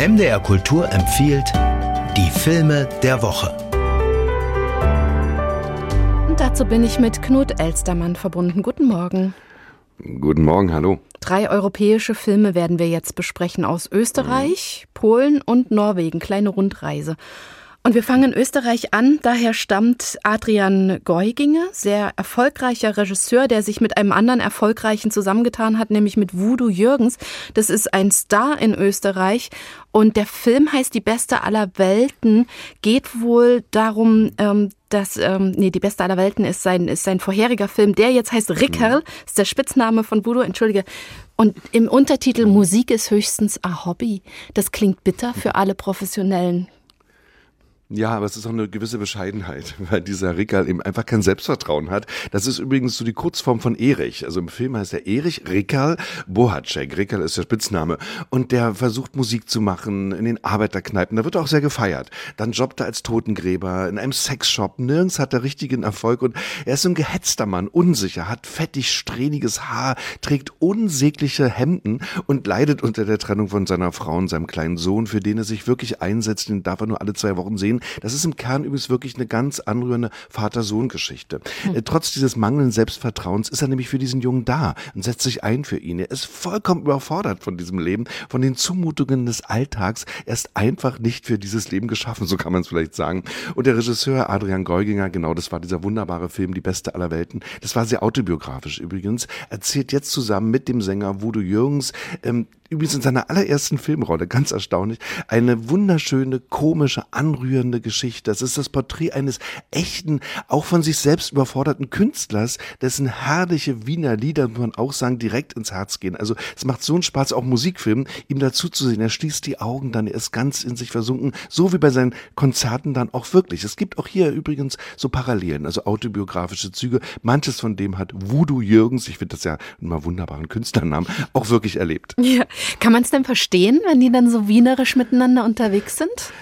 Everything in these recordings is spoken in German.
MDR Kultur empfiehlt die Filme der Woche. Und dazu bin ich mit Knut Elstermann verbunden. Guten Morgen. Guten Morgen, hallo. Drei europäische Filme werden wir jetzt besprechen aus Österreich, mhm. Polen und Norwegen. Kleine Rundreise. Und wir fangen in Österreich an. Daher stammt Adrian Geuginger, sehr erfolgreicher Regisseur, der sich mit einem anderen erfolgreichen zusammengetan hat, nämlich mit Voodoo Jürgens. Das ist ein Star in Österreich. Und der Film heißt Die Beste aller Welten, geht wohl darum, ähm, dass, ähm, nee, Die Beste aller Welten ist sein, ist sein vorheriger Film, der jetzt heißt Rickerl, ist der Spitzname von Voodoo, entschuldige. Und im Untertitel Musik ist höchstens ein Hobby. Das klingt bitter für alle professionellen ja, aber es ist auch eine gewisse Bescheidenheit, weil dieser Rickerl eben einfach kein Selbstvertrauen hat. Das ist übrigens so die Kurzform von Erich. Also im Film heißt er Erich Rickerl Bohacek. Rickerl ist der Spitzname. Und der versucht Musik zu machen in den Arbeiterkneipen. Da wird er auch sehr gefeiert. Dann jobbt er als Totengräber in einem Sexshop. Nirgends hat er richtigen Erfolg und er ist so ein gehetzter Mann, unsicher, hat fettig, strähniges Haar, trägt unsägliche Hemden und leidet unter der Trennung von seiner Frau und seinem kleinen Sohn, für den er sich wirklich einsetzt. Den darf er nur alle zwei Wochen sehen. Das ist im Kern übrigens wirklich eine ganz anrührende Vater-Sohn-Geschichte. Mhm. Trotz dieses mangelnden Selbstvertrauens ist er nämlich für diesen Jungen da und setzt sich ein für ihn. Er ist vollkommen überfordert von diesem Leben, von den Zumutungen des Alltags. Er ist einfach nicht für dieses Leben geschaffen, so kann man es vielleicht sagen. Und der Regisseur Adrian Geuginger, genau, das war dieser wunderbare Film Die Beste aller Welten. Das war sehr autobiografisch übrigens. Erzählt jetzt zusammen mit dem Sänger Voodoo Jürgens ähm, übrigens in seiner allerersten Filmrolle, ganz erstaunlich, eine wunderschöne, komische, anrührende Geschichte. Das ist das Porträt eines echten, auch von sich selbst überforderten Künstlers, dessen herrliche Wiener Lieder, muss man auch sagen, direkt ins Herz gehen. Also es macht so einen Spaß, auch Musikfilmen, ihm dazu zu sehen. Er schließt die Augen dann, er ist ganz in sich versunken, so wie bei seinen Konzerten dann auch wirklich. Es gibt auch hier übrigens so Parallelen, also autobiografische Züge. Manches von dem hat Voodoo Jürgens, ich finde das ja immer wunderbaren Künstlernamen, auch wirklich erlebt. Ja, kann man es denn verstehen, wenn die dann so wienerisch miteinander unterwegs sind?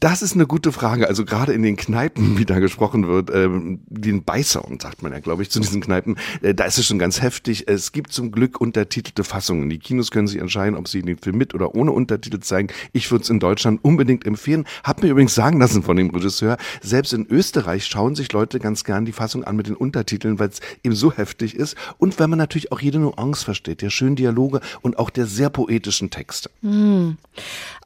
Das ist eine gute Frage. Also gerade in den Kneipen, wie da gesprochen wird, ähm, den Beißern, sagt man ja, glaube ich, zu diesen Kneipen, äh, da ist es schon ganz heftig. Es gibt zum Glück untertitelte Fassungen. Die Kinos können sich entscheiden, ob sie den Film mit oder ohne Untertitel zeigen. Ich würde es in Deutschland unbedingt empfehlen. Hab mir übrigens sagen lassen von dem Regisseur, selbst in Österreich schauen sich Leute ganz gern die Fassung an mit den Untertiteln, weil es eben so heftig ist und weil man natürlich auch jede Nuance versteht, der schönen Dialoge und auch der sehr poetischen Texte. Mm.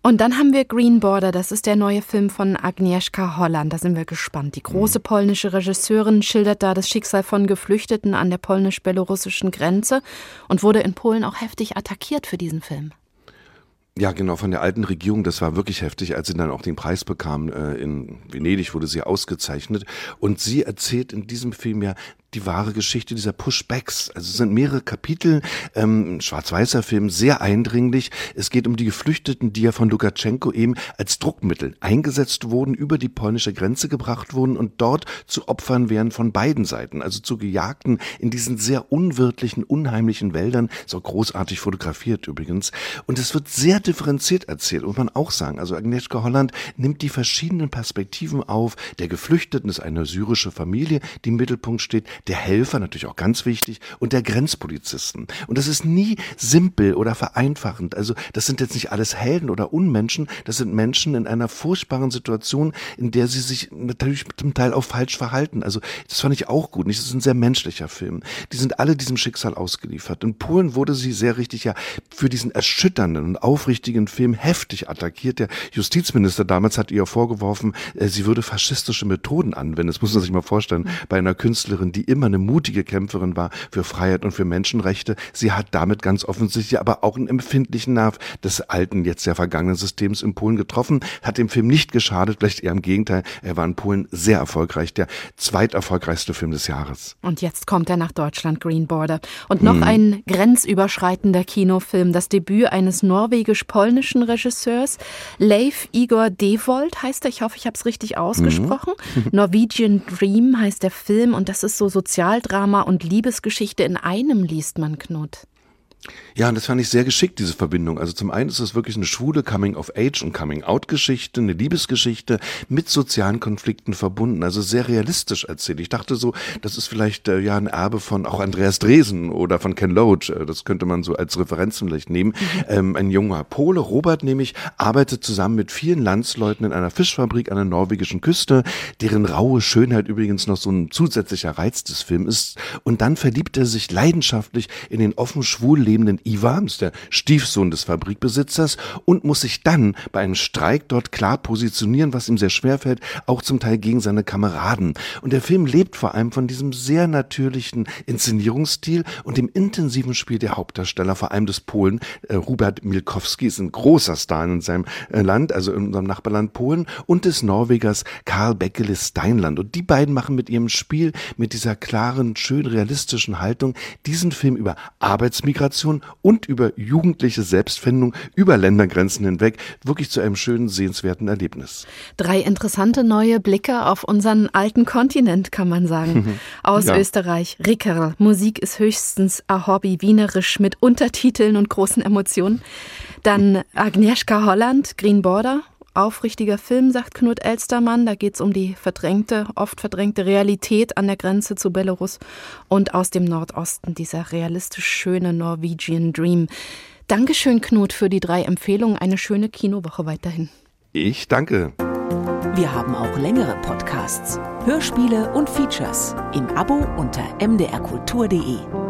Und dann haben wir Green Border, das ist der neue Film von Agnieszka Holland. Da sind wir gespannt. Die große polnische Regisseurin schildert da das Schicksal von Geflüchteten an der polnisch-belorussischen Grenze und wurde in Polen auch heftig attackiert für diesen Film. Ja, genau, von der alten Regierung, das war wirklich heftig, als sie dann auch den Preis bekam. Äh, in Venedig wurde sie ausgezeichnet. Und sie erzählt in diesem Film ja die wahre Geschichte dieser Pushbacks. Also es sind mehrere Kapitel, ähm, schwarz-weißer Film, sehr eindringlich. Es geht um die Geflüchteten, die ja von Lukaschenko eben als Druckmittel eingesetzt wurden, über die polnische Grenze gebracht wurden und dort zu Opfern wären von beiden Seiten, also zu Gejagten in diesen sehr unwirtlichen, unheimlichen Wäldern. Ist auch großartig fotografiert übrigens. Und es wird sehr differenziert erzählt, muss man auch sagen. Also Agnieszka Holland nimmt die verschiedenen Perspektiven auf. Der Geflüchteten ist eine syrische Familie, die im Mittelpunkt steht der Helfer, natürlich auch ganz wichtig, und der Grenzpolizisten. Und das ist nie simpel oder vereinfachend. Also das sind jetzt nicht alles Helden oder Unmenschen, das sind Menschen in einer furchtbaren Situation, in der sie sich natürlich zum Teil auch falsch verhalten. Also das fand ich auch gut. Das ist ein sehr menschlicher Film. Die sind alle diesem Schicksal ausgeliefert. In Polen wurde sie sehr richtig ja für diesen erschütternden und aufrichtigen Film heftig attackiert. Der Justizminister damals hat ihr vorgeworfen, äh, sie würde faschistische Methoden anwenden. Das muss man sich mal vorstellen, bei einer Künstlerin, die immer eine mutige Kämpferin war für Freiheit und für Menschenrechte. Sie hat damit ganz offensichtlich aber auch einen empfindlichen Nerv des alten, jetzt sehr vergangenen Systems in Polen getroffen, hat dem Film nicht geschadet, vielleicht eher im Gegenteil. Er war in Polen sehr erfolgreich, der zweiterfolgreichste Film des Jahres. Und jetzt kommt er nach Deutschland, Green Border. Und noch hm. ein grenzüberschreitender Kinofilm, das Debüt eines norwegisch-polnischen Regisseurs. Leif Igor Devold heißt er, ich hoffe, ich habe es richtig ausgesprochen. Mhm. Norwegian Dream heißt der Film und das ist so Sozialdrama und Liebesgeschichte in einem liest man, Knut. Ja, und das fand ich sehr geschickt, diese Verbindung. Also zum einen ist es wirklich eine schwule Coming-of-Age- und Coming-out-Geschichte, eine Liebesgeschichte mit sozialen Konflikten verbunden, also sehr realistisch erzählt. Ich dachte so, das ist vielleicht äh, ja ein Erbe von auch Andreas Dresen oder von Ken Loach. Äh, das könnte man so als Referenz vielleicht nehmen. Mhm. Ähm, ein junger Pole, Robert nämlich, arbeitet zusammen mit vielen Landsleuten in einer Fischfabrik an der norwegischen Küste, deren raue Schönheit übrigens noch so ein zusätzlicher Reiz des Films ist. Und dann verliebt er sich leidenschaftlich in den offen schwul lebenden Ivan, ist der Stiefsohn des Fabrikbesitzers, und muss sich dann bei einem Streik dort klar positionieren, was ihm sehr schwer fällt, auch zum Teil gegen seine Kameraden. Und der Film lebt vor allem von diesem sehr natürlichen Inszenierungsstil und dem intensiven Spiel der Hauptdarsteller, vor allem des Polen. Äh, Hubert Milkowski ist ein großer Star in seinem äh, Land, also in unserem Nachbarland Polen, und des Norwegers Karl Beckele Steinland. Und die beiden machen mit ihrem Spiel, mit dieser klaren, schön realistischen Haltung, diesen Film über Arbeitsmigration und über jugendliche Selbstfindung über Ländergrenzen hinweg wirklich zu einem schönen, sehenswerten Erlebnis. Drei interessante neue Blicke auf unseren alten Kontinent, kann man sagen. Aus ja. Österreich. Rickerl. Musik ist höchstens ein Hobby, wienerisch mit Untertiteln und großen Emotionen. Dann Agnieszka Holland, Green Border aufrichtiger Film, sagt Knut Elstermann. Da geht es um die verdrängte, oft verdrängte Realität an der Grenze zu Belarus und aus dem Nordosten, dieser realistisch schöne Norwegian Dream. Dankeschön, Knut, für die drei Empfehlungen. Eine schöne Kinowoche weiterhin. Ich danke. Wir haben auch längere Podcasts, Hörspiele und Features im Abo unter mdrkultur.de.